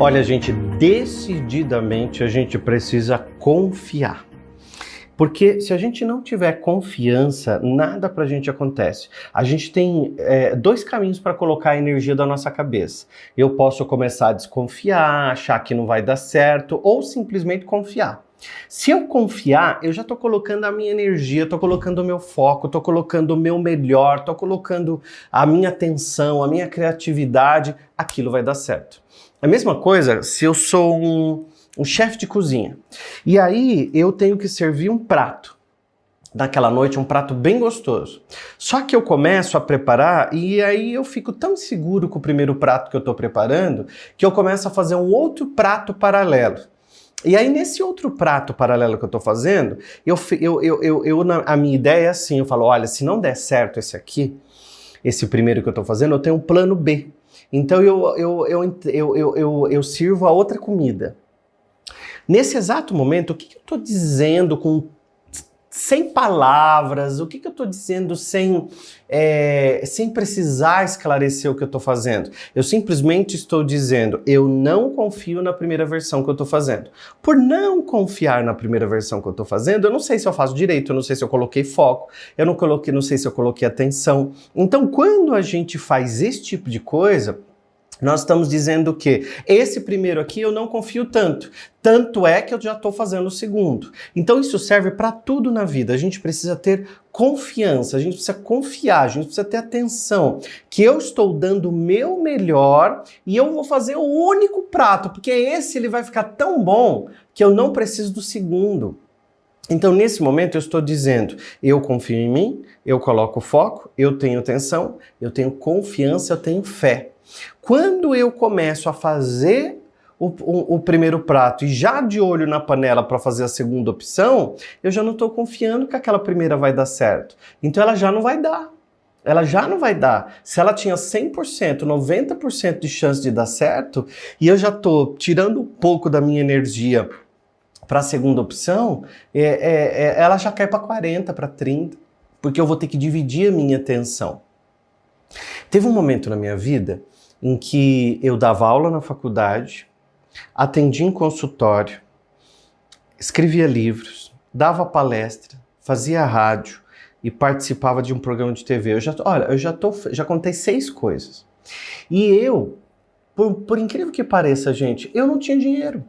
Olha, gente, decididamente a gente precisa confiar. Porque se a gente não tiver confiança, nada pra gente acontece. A gente tem é, dois caminhos para colocar a energia da nossa cabeça. Eu posso começar a desconfiar, achar que não vai dar certo, ou simplesmente confiar. Se eu confiar, eu já estou colocando a minha energia, estou colocando o meu foco, estou colocando o meu melhor, estou colocando a minha atenção, a minha criatividade, aquilo vai dar certo. A mesma coisa se eu sou um um chefe de cozinha. E aí eu tenho que servir um prato. Naquela noite, um prato bem gostoso. Só que eu começo a preparar e aí eu fico tão seguro com o primeiro prato que eu estou preparando que eu começo a fazer um outro prato paralelo. E aí, nesse outro prato paralelo que eu estou fazendo, eu, eu, eu, eu, eu, a minha ideia é assim: eu falo, olha, se não der certo esse aqui, esse primeiro que eu estou fazendo, eu tenho um plano B. Então eu, eu, eu, eu, eu, eu, eu sirvo a outra comida. Nesse exato momento, o que, que eu estou dizendo com sem palavras, o que, que eu estou dizendo sem, é, sem precisar esclarecer o que eu estou fazendo? Eu simplesmente estou dizendo, eu não confio na primeira versão que eu estou fazendo. Por não confiar na primeira versão que eu estou fazendo, eu não sei se eu faço direito, eu não sei se eu coloquei foco, eu não coloquei, não sei se eu coloquei atenção. Então, quando a gente faz esse tipo de coisa, nós estamos dizendo que esse primeiro aqui eu não confio tanto. Tanto é que eu já estou fazendo o segundo. Então isso serve para tudo na vida. A gente precisa ter confiança, a gente precisa confiar, a gente precisa ter atenção que eu estou dando o meu melhor e eu vou fazer o único prato, porque esse ele vai ficar tão bom que eu não preciso do segundo. Então, nesse momento, eu estou dizendo: eu confio em mim, eu coloco foco, eu tenho atenção, eu tenho confiança, eu tenho fé. Quando eu começo a fazer o, o, o, primeiro prato e já de olho na panela para fazer a segunda opção, eu já não estou confiando que aquela primeira vai dar certo. Então ela já não vai dar. Ela já não vai dar. Se ela tinha 100%, 90% de chance de dar certo, e eu já estou tirando um pouco da minha energia para a segunda opção, é, é, é, ela já cai para 40, para 30, porque eu vou ter que dividir a minha atenção. Teve um momento na minha vida em que eu dava aula na faculdade, atendia em consultório, escrevia livros, dava palestra, fazia rádio e participava de um programa de TV. Eu já, olha, eu já, tô, já contei seis coisas. E eu, por, por incrível que pareça, gente, eu não tinha dinheiro.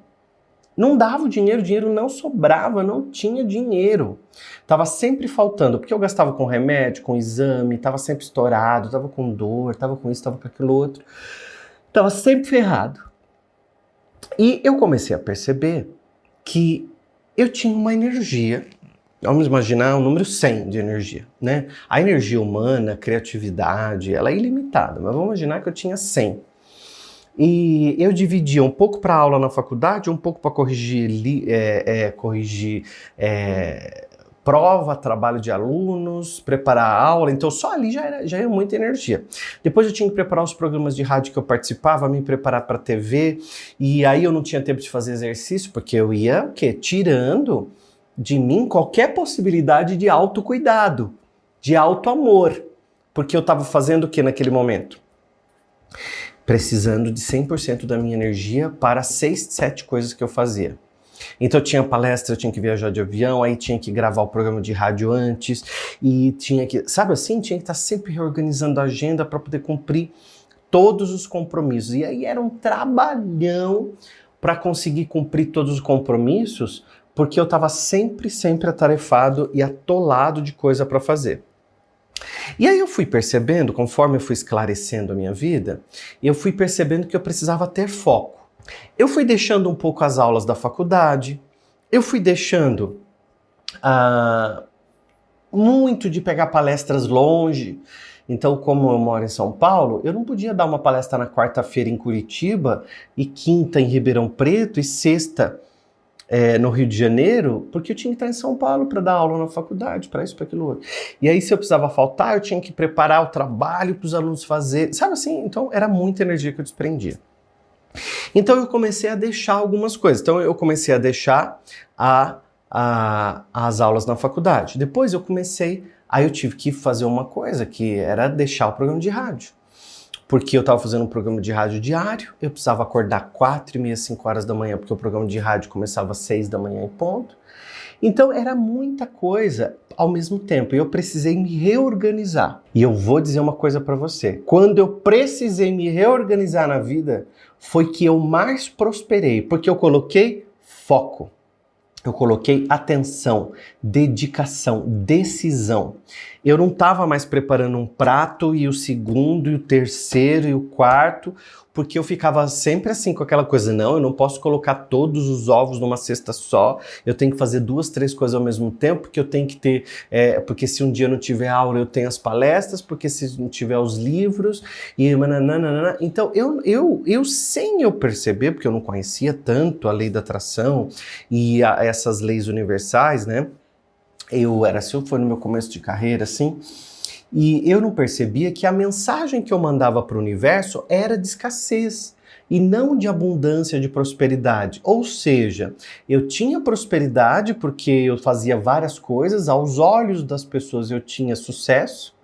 Não dava o dinheiro, o dinheiro não sobrava, não tinha dinheiro. Tava sempre faltando, porque eu gastava com remédio, com exame, tava sempre estourado, tava com dor, tava com isso, tava com aquilo outro. Tava sempre ferrado. E eu comecei a perceber que eu tinha uma energia, vamos imaginar um número 100 de energia, né? A energia humana, a criatividade, ela é ilimitada, mas vamos imaginar que eu tinha 100. E eu dividia um pouco para aula na faculdade, um pouco para corrigir, é, é, corrigir é, prova, trabalho de alunos, preparar a aula. Então só ali já era, já era muita energia. Depois eu tinha que preparar os programas de rádio que eu participava, me preparar para TV. E aí eu não tinha tempo de fazer exercício, porque eu ia o quê? Tirando de mim qualquer possibilidade de autocuidado, de auto-amor. Porque eu estava fazendo o que naquele momento? Precisando de 100% da minha energia para seis, sete coisas que eu fazia. Então eu tinha palestra, eu tinha que viajar de avião, aí tinha que gravar o programa de rádio antes e tinha que, sabe assim, tinha que estar sempre reorganizando a agenda para poder cumprir todos os compromissos. E aí era um trabalhão para conseguir cumprir todos os compromissos, porque eu estava sempre, sempre atarefado e atolado de coisa para fazer. E aí eu fui percebendo, conforme eu fui esclarecendo a minha vida, eu fui percebendo que eu precisava ter foco. Eu fui deixando um pouco as aulas da faculdade, eu fui deixando uh, muito de pegar palestras longe. Então, como eu moro em São Paulo, eu não podia dar uma palestra na quarta-feira em Curitiba e quinta em Ribeirão Preto e sexta é, no Rio de Janeiro, porque eu tinha que estar em São Paulo para dar aula na faculdade, para isso, para aquilo outro. E aí, se eu precisava faltar, eu tinha que preparar o trabalho para os alunos fazerem. Sabe assim? Então, era muita energia que eu desprendia. Então, eu comecei a deixar algumas coisas. Então, eu comecei a deixar a, a, as aulas na faculdade. Depois, eu comecei. Aí, eu tive que fazer uma coisa, que era deixar o programa de rádio. Porque eu estava fazendo um programa de rádio diário, eu precisava acordar quatro e meia, cinco horas da manhã, porque o programa de rádio começava às seis da manhã em ponto. Então era muita coisa ao mesmo tempo e eu precisei me reorganizar. E eu vou dizer uma coisa para você: quando eu precisei me reorganizar na vida, foi que eu mais prosperei, porque eu coloquei foco. Eu coloquei atenção, dedicação, decisão. Eu não estava mais preparando um prato e o segundo e o terceiro e o quarto porque eu ficava sempre assim com aquela coisa, não, eu não posso colocar todos os ovos numa cesta só, eu tenho que fazer duas, três coisas ao mesmo tempo, porque eu tenho que ter, é, porque se um dia não tiver aula eu tenho as palestras, porque se não tiver os livros, e mananana. Então eu, eu, eu sem eu perceber, porque eu não conhecia tanto a lei da atração e a, essas leis universais, né? Eu era, eu for no meu começo de carreira, assim, e eu não percebia que a mensagem que eu mandava para o universo era de escassez e não de abundância, de prosperidade. Ou seja, eu tinha prosperidade porque eu fazia várias coisas, aos olhos das pessoas eu tinha sucesso,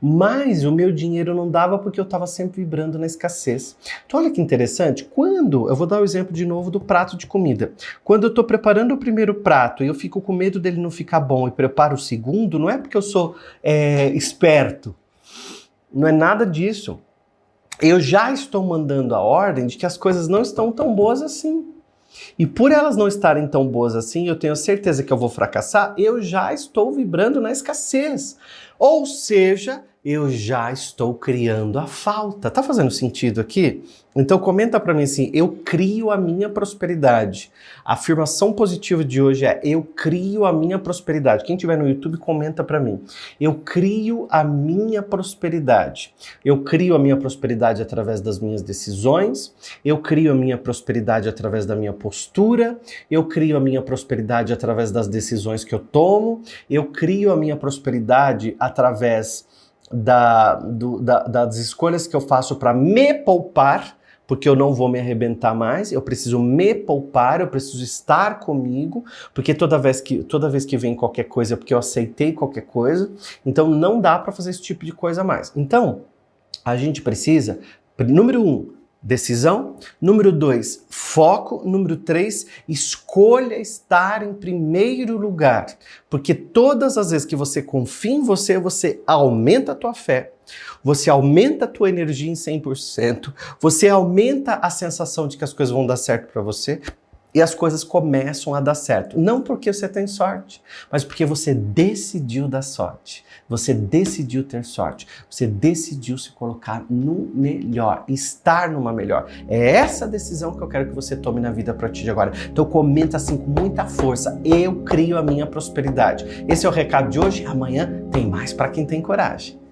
mas o meu dinheiro não dava porque eu estava sempre vibrando na escassez. Então, olha que interessante. Quando, eu vou dar o exemplo de novo do prato de comida. Quando eu estou preparando o primeiro prato e eu fico com medo dele não ficar bom e preparo o segundo, não é porque eu sou é, esperto. Não é nada disso. Eu já estou mandando a ordem de que as coisas não estão tão boas assim. E por elas não estarem tão boas assim, eu tenho certeza que eu vou fracassar, eu já estou vibrando na escassez. Ou seja, eu já estou criando a falta. Tá fazendo sentido aqui? Então comenta para mim assim, eu crio a minha prosperidade. A afirmação positiva de hoje é eu crio a minha prosperidade. Quem tiver no YouTube comenta para mim. Eu crio a minha prosperidade. Eu crio a minha prosperidade através das minhas decisões, eu crio a minha prosperidade através da minha postura, eu crio a minha prosperidade através das decisões que eu tomo, eu crio a minha prosperidade através da, do, da, das escolhas que eu faço para me poupar, porque eu não vou me arrebentar mais, eu preciso me poupar, eu preciso estar comigo, porque toda vez que, toda vez que vem qualquer coisa é porque eu aceitei qualquer coisa, então não dá para fazer esse tipo de coisa mais. Então, a gente precisa, número um, Decisão. Número dois, foco. Número três, escolha estar em primeiro lugar. Porque todas as vezes que você confia em você, você aumenta a tua fé, você aumenta a tua energia em 100%, você aumenta a sensação de que as coisas vão dar certo para você e as coisas começam a dar certo. Não porque você tem sorte, mas porque você decidiu dar sorte. Você decidiu ter sorte. Você decidiu se colocar no melhor, estar numa melhor. É essa decisão que eu quero que você tome na vida a partir de agora. Então comenta assim com muita força. Eu crio a minha prosperidade. Esse é o recado de hoje. Amanhã tem mais para quem tem coragem.